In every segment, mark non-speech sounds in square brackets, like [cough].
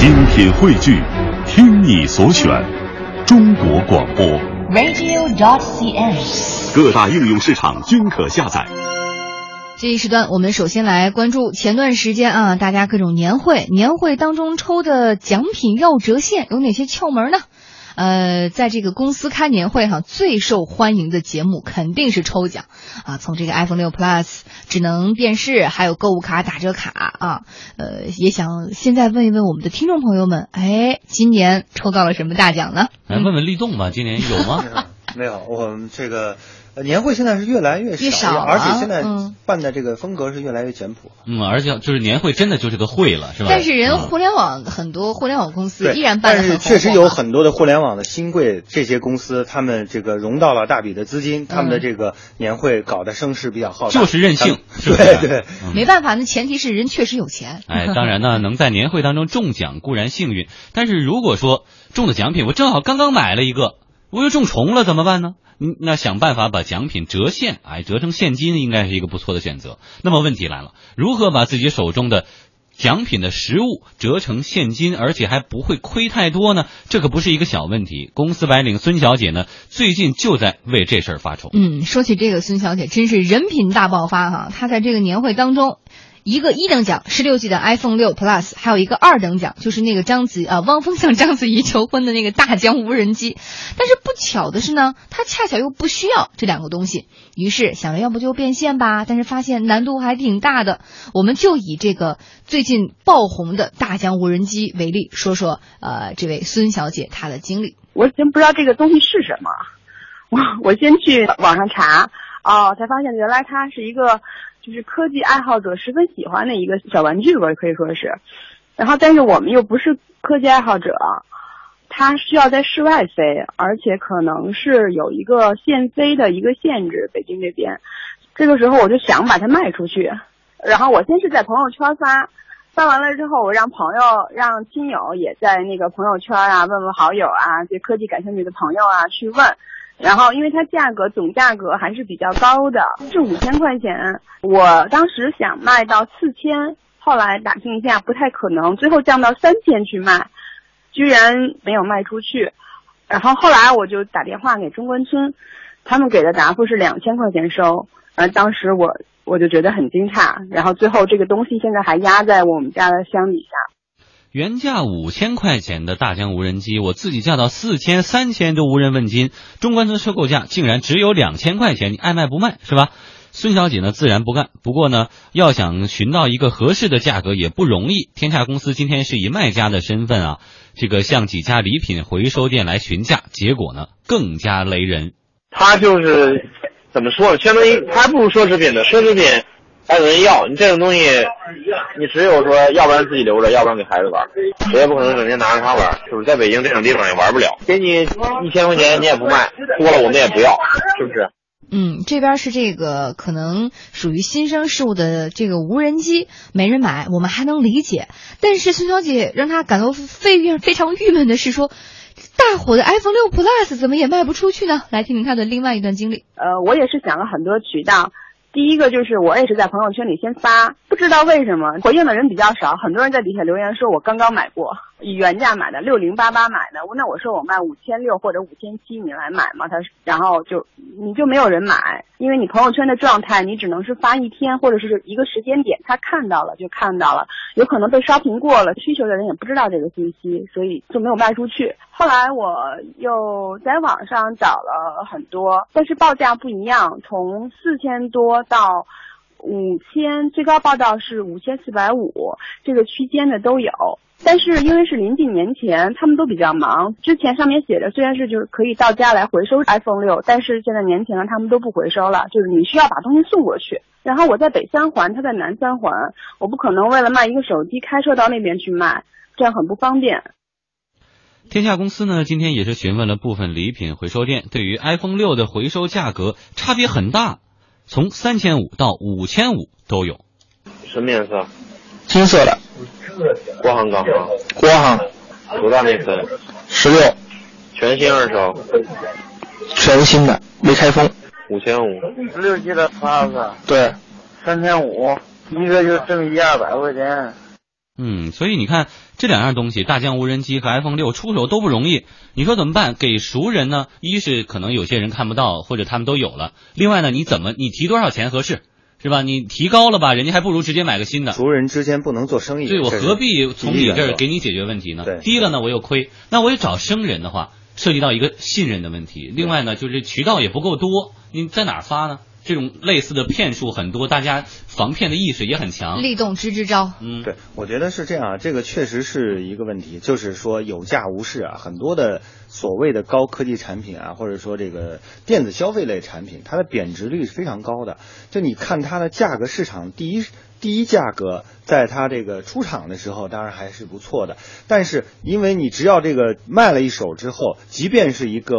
精品汇聚，听你所选，中国广播。radio.dot.cn，。各大应用市场均可下载。这一时段，我们首先来关注前段时间啊，大家各种年会，年会当中抽的奖品要折现有哪些窍门呢？呃，在这个公司开年会哈、最受欢迎的节目肯定是抽奖啊，从这个 iPhone 六 Plus 智能电视，还有购物卡打折卡啊，呃，也想现在问一问我们的听众朋友们，哎，今年抽到了什么大奖呢？来问问立栋吧，今年有吗？[laughs] 没有，我们这个呃年会现在是越来越少，了而且现在嗯办的这个风格是越来越简朴。嗯，而且就是年会真的就是个会了，是吧？但是人嗯互联网很多互联网公司对，依然办得但是确实有很多的互联网的新贵这些公司，他们这个融到了大笔的资金，他们的这个年会搞得声势比较浩大，就是任性对对。嗯没办法，那前提是人确实有钱。哎，当然呢，能在年会当中中奖固然幸运，但是如果说中的奖品我正好刚刚买了一个，我又中重了怎么办呢？嗯，那想办法把奖品折现，哎，折成现金应该是一个不错的选择。那么问题来了，如何把自己手中的奖品的实物折成现金，而且还不会亏太多呢？这可不是一个小问题。公司白领孙小姐呢，最近就在为这事儿发愁。嗯，说起这个孙小姐，真是人品大爆发哈！她在这个年会当中，一个一等奖十六 G 的 iPhone 六 Plus，还有一个二等奖，就是那个章子啊汪峰向章子怡求婚的那个大疆无人机。但是不巧的是呢，他恰巧又不需要这两个东西，于是想着要不就变现吧，但是发现难度还挺大的。我们就以这个最近爆红的大疆无人机为例，说说呃这位孙小姐她的经历。我先不知道这个东西是什么，我我先去网上查，哦，才发现原来它是一个就是科技爱好者十分喜欢的一个小玩具吧，可以说是。然后，但是我们又不是科技爱好者，它需要在室外飞，而且可能是有一个限飞的一个限制，北京这边。这个时候我就想把它卖出去，然后我先是在朋友圈发，发完了之后，我让朋友、让亲友也在那个朋友圈啊，问问好友啊，对科技感兴趣的朋友啊去问。然后，因为它价格总价格还是比较高的，是五千块钱。我当时想卖到四千，后来打听一下不太可能，最后降到三千去卖，居然没有卖出去。然后后来我就打电话给中关村，他们给的答复是两千块钱收。呃，当时我我就觉得很惊诧，然后最后这个东西现在还压在我们家的箱底下。原价五千块钱的大疆无人机，我自己叫到四千、三千都无人问津。中关村收购价竟然只有两千块钱，你爱卖不卖是吧？孙小姐呢自然不干，不过呢，要想寻到一个合适的价格也不容易。天下公司今天是以卖家的身份啊，这个向几家礼品回收店来询价，结果呢更加雷人。它就是怎么说呢？相当于它不如奢侈品的，奢侈品还有人要。你这种东西，你只有说，要不然自己留着，要不然给孩子玩，谁也不可能整天拿着它玩。是不是在北京这种地方也玩不了，给你一千块钱你也不卖，多了我们也不要，是不是？嗯，这边是这个可能属于新生事物的这个无人机，没人买，我们还能理解。但是孙小姐让她感到非非常郁闷的是说，大火的 iPhone 六 Plus 怎么也卖不出去呢？来听听她的另外一段经历。呃，我也是想了很多渠道。第一个就是我也是在朋友圈里先发，不知道为什么回应的人比较少，很多人在底下留言说我刚刚买过，以原价买的六零八八买的，那我说我卖五千六或者五千七，你来买吗？他然后就你就没有人买，因为你朋友圈的状态你只能是发一天或者是一个时间点，他看到了就看到了，有可能被刷屏过了，需求的人也不知道这个信息，所以就没有卖出去。后来我又在网上找了很多，但是报价不一样，从四千多到五千，最高报到是五千四百五，这个区间的都有。但是因为是临近年前，他们都比较忙。之前上面写着，虽然是就是可以到家来回收 iPhone 六，但是现在年前了，他们都不回收了，就是你需要把东西送过去。然后我在北三环，他在南三环，我不可能为了卖一个手机开车到那边去卖，这样很不方便。天下公司呢，今天也是询问了部分礼品回收店，对于 iPhone 六的回收价格差别很大，从三千五到五千五都有。什么颜色？金色的，国行港行，国行，多大内存？十六，全新二手，全新的，没开封。五千五。十六 G 的 Plus，对，三千五，一个就挣一二百块钱。嗯，所以你看这两样东西，大疆无人机和 iPhone 六出手都不容易。你说怎么办？给熟人呢？一是可能有些人看不到，或者他们都有了；另外呢，你怎么你提多少钱合适？是吧？你提高了吧，人家还不如直接买个新的。熟人之间不能做生意，对我何必从你这儿给你解决问题呢？对低了呢我又亏，那我也找生人的话，涉及到一个信任的问题。另外呢，就是渠道也不够多，你在哪儿发呢？这种类似的骗术很多，大家防骗的意识也很强。立动支支招。嗯，对，我觉得是这样，这个确实是一个问题，就是说有价无市啊，很多的所谓的高科技产品啊，或者说这个电子消费类产品，它的贬值率是非常高的。就你看它的价格市场第一第一价格，在它这个出厂的时候，当然还是不错的，但是因为你只要这个卖了一手之后，即便是一个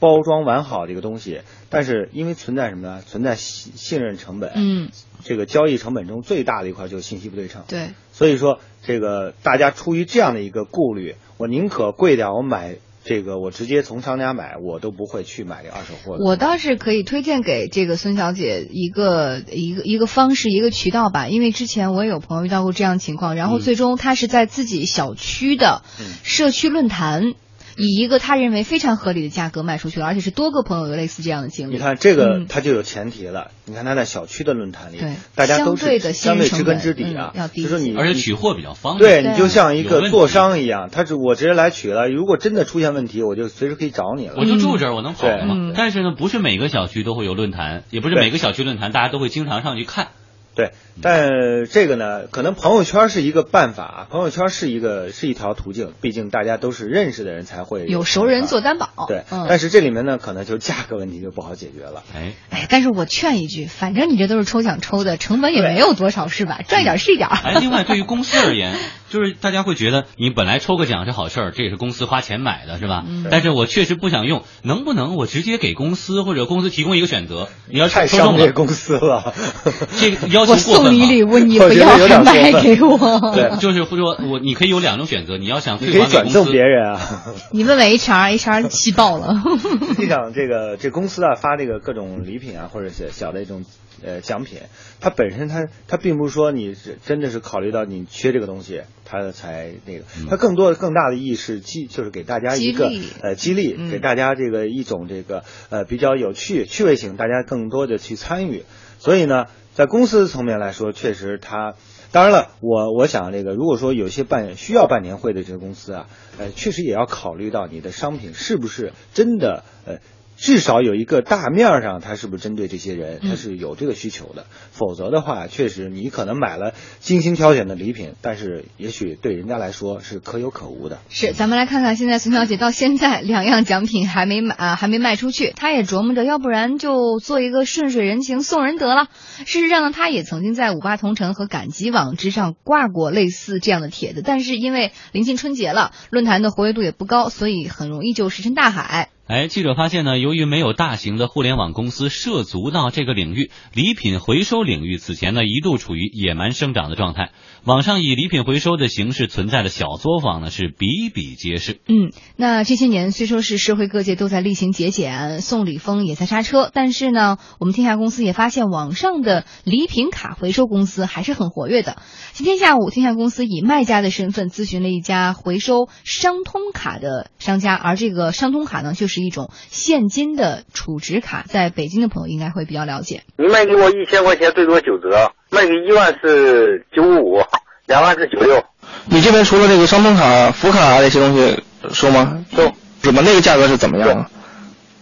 包装完好的一个东西，但是因为存在什么呢？存在信信任成本，嗯，这个交易成本中最大的一块就是信息不对称。对，所以说，这个大家出于这样的一个顾虑，我宁可贵点，我买这个，我直接从商家买，我都不会去买这二手货。我倒是可以推荐给这个孙小姐一个一个一个方式一个渠道吧，因为之前我也有朋友遇到过这样的情况，然后嗯最终他是在自己小区的嗯社区论坛。以一个他认为非常合理的价格卖出去了，而且是多个朋友有类似这样的经历。你看这个嗯，它就有前提了。你看他在小区的论坛里对，大家都相对的是相对知根知底啊嗯，要低就说你而且取货比较方便。对你就像一个做商一样，他是我直接来取了，如果真的出现问题，我就随时可以找你了。我就住这儿，我能跑的嘛。嗯但是呢，不是每个小区都会有论坛，也不是每个小区论坛大家都会经常上去看。对，但这个呢，可能朋友圈是一个办法，朋友圈是一个是一条途径，毕竟大家都是认识的人才会有熟人做担保。对，嗯。但是这里面呢，可能就价格问题就不好解决了。哎，哎，但是我劝一句，反正你这都是抽奖抽的，成本也没有多少，是吧？赚一点是一点。哎，另外对于公司而言，[laughs] 就是大家会觉得你本来抽个奖是好事儿，这也是公司花钱买的，是吧？嗯但是我确实不想用，能不能我直接给公司或者公司提供一个选择？你要太伤这公司了。[laughs] 这个要求我过分吗？送你礼物，你不要还卖给我。对 [laughs] 就是说我你可以有两种选择，你要想你可以退还给公司转赠别，人啊。[laughs] 你问问 HR，HR 气爆了。实际上，这个这公司啊发这个各种礼品啊，或者是小的一种呃奖品，它本身它它并不是说你是真的是考虑到你缺这个东西，它才那个，它更多的更大的意义是激，就是给大家一个激励呃激励，嗯给大家这个一种这个呃比较有趣趣味性，大家更多的去参与。所以呢，在公司层面来说，确实它。当然了，我我想这个，如果说有些办需要办年会的这些公司啊，呃，确实也要考虑到你的商品是不是真的呃。至少有一个大面儿上，它是不是针对这些人，嗯它是有这个需求的。否则的话，确实你可能买了精心挑选的礼品，但是也许对人家来说是可有可无的。是，咱们来看看现在孙小姐到现在两样奖品还没买啊，还没卖出去，她也琢磨着，要不然就做一个顺水人情送人得了。事实上呢，她也曾经在五八同城和赶集网之上挂过类似这样的帖子，但是因为临近春节了，论坛的活跃度也不高，所以很容易就石沉大海。哎，记者发现呢，由于没有大型的互联网公司涉足到这个领域，礼品回收领域此前呢一度处于野蛮生长的状态。网上以礼品回收的形式存在的小作坊呢是比比皆是。嗯，那这些年虽说是社会各界都在厉行节俭，送礼风也在刹车，但是呢，我们天下公司也发现网上的礼品卡回收公司还是很活跃的。今天下午，天下公司以卖家的身份咨询了一家回收商通卡的商家，而这个商通卡呢，就是一种现金的储值卡，在北京的朋友应该会比较了解。你卖给我一千块钱，最多九折；卖给一万是九五五，两万是九六。你这边除了这个商通卡、福卡这些东西收吗？收。怎么那个价格是怎么样啊？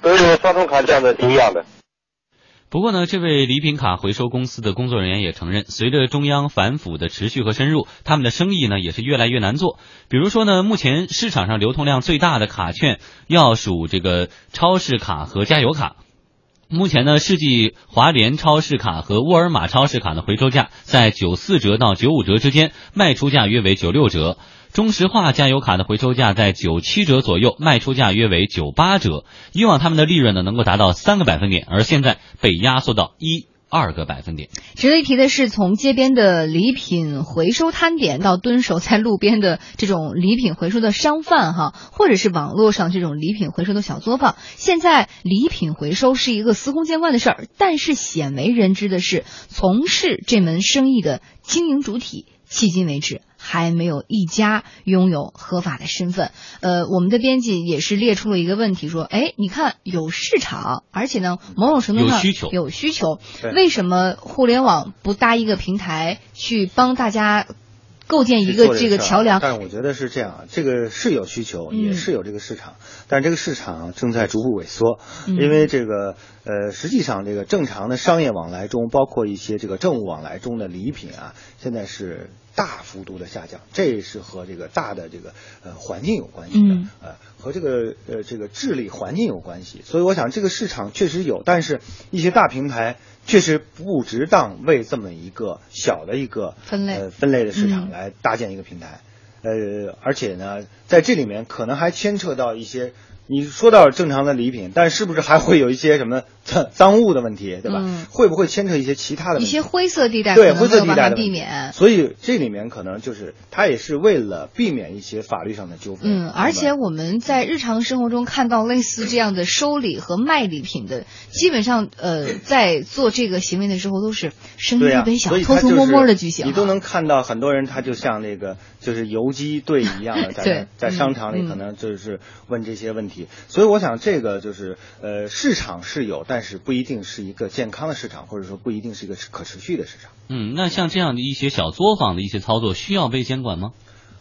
都是双通卡价格是一样的。不过呢，这位礼品卡回收公司的工作人员也承认，随着中央反腐的持续和深入，他们的生意呢也是越来越难做。比如说呢，目前市场上流通量最大的卡券要数这个超市卡和加油卡。目前呢，世纪华联超市卡和沃尔玛超市卡的回收价在九四折到九五折之间，卖出价约为九六折。中石化加油卡的回收价在九七折左右，卖出价约为九八折。以往他们的利润呢能够达到三个百分点，而现在被压缩到一二个百分点。值得一提的是，从街边的礼品回收摊点到蹲守在路边的这种礼品回收的商贩哈，或者是网络上这种礼品回收的小作坊，现在礼品回收是一个司空见惯的事儿。但是鲜为人知的是，从事这门生意的经营主体迄今为止还没有一家拥有合法的身份。呃，我们的编辑也是列出了一个问题，说，哎，你看有市场，而且呢，某种程度上有需求有需求，为什么互联网不搭一个平台去帮大家构建一个这个桥梁？但是我觉得是这样啊，这个是有需求，嗯也是有这个市场，但这个市场正在逐步萎缩，嗯因为这个呃，实际上这个正常的商业往来中，包括一些这个政务往来中的礼品啊，现在是大幅度的下降，这是和这个大的这个呃环境有关系的，嗯呃，和这个呃这个治理环境有关系，所以我想这个市场确实有，但是一些大平台确实不值当为这么一个小的一个分类呃分类的市场嗯来搭建一个平台。呃，而且呢，在这里面可能还牵扯到一些，你说到正常的礼品，但是不是还会有一些什么 [laughs] 脏脏物的问题，对吧？嗯会不会牵扯一些其他的？一些灰色地带对灰色地带的避免。所以这里面可能就是它也是为了避免一些法律上的纠纷。嗯，而且我们在日常生活中看到类似这样的收礼和卖礼品的，基本上呃，在做这个行为的时候都是声音特别小偷偷摸摸的举行啊，你都能看到很多人，他就像那个就是游击队一样的，[laughs] 在在商场里嗯可能就是问这些问题。所以我想这个就是呃市场是有，但是不一定是一个健康的市场，或者说不一定是一个可持续的市场。嗯，那像这样的一些小作坊的一些操作，需要被监管吗？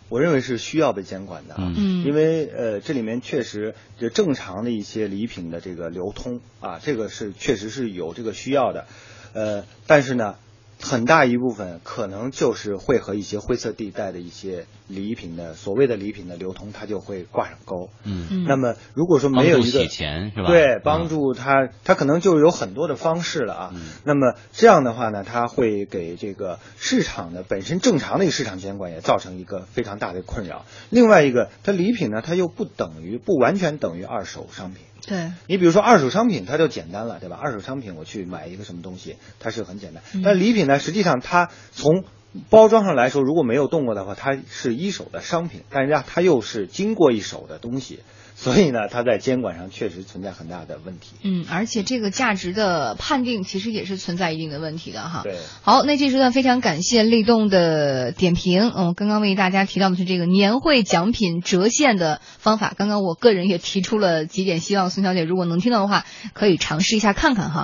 我认为是需要被监管的啊，嗯因为呃这里面确实就正常的一些礼品的这个流通啊，这个是确实是有这个需要的，呃，但是呢，很大一部分可能就是会和一些灰色地带的一些礼品的所谓的礼品的流通，它就会挂上钩。嗯，嗯那么如果说没有一个洗钱是吧？对，嗯帮助他，他可能就有很多的方式了啊。嗯那么这样的话呢，它会给这个市场的本身正常的一个市场监管也造成一个非常大的困扰。另外一个，它礼品呢，它又不等于不完全等于二手商品。对，你比如说二手商品，它就简单了，对吧？二手商品我去买一个什么东西，它是很简单。嗯但礼品呢，实际上它从包装上来说，如果没有动过的话，它是一手的商品，但是它它又是经过一手的东西，所以呢，它在监管上确实存在很大的问题。嗯，而且这个价值的判定其实也是存在一定的问题的哈。对。好，那这时段非常感谢立栋的点评。嗯，刚刚为大家提到的是这个年会奖品折现的方法。刚刚我个人也提出了几点，希望孙小姐如果能听到的话，可以尝试一下看看哈。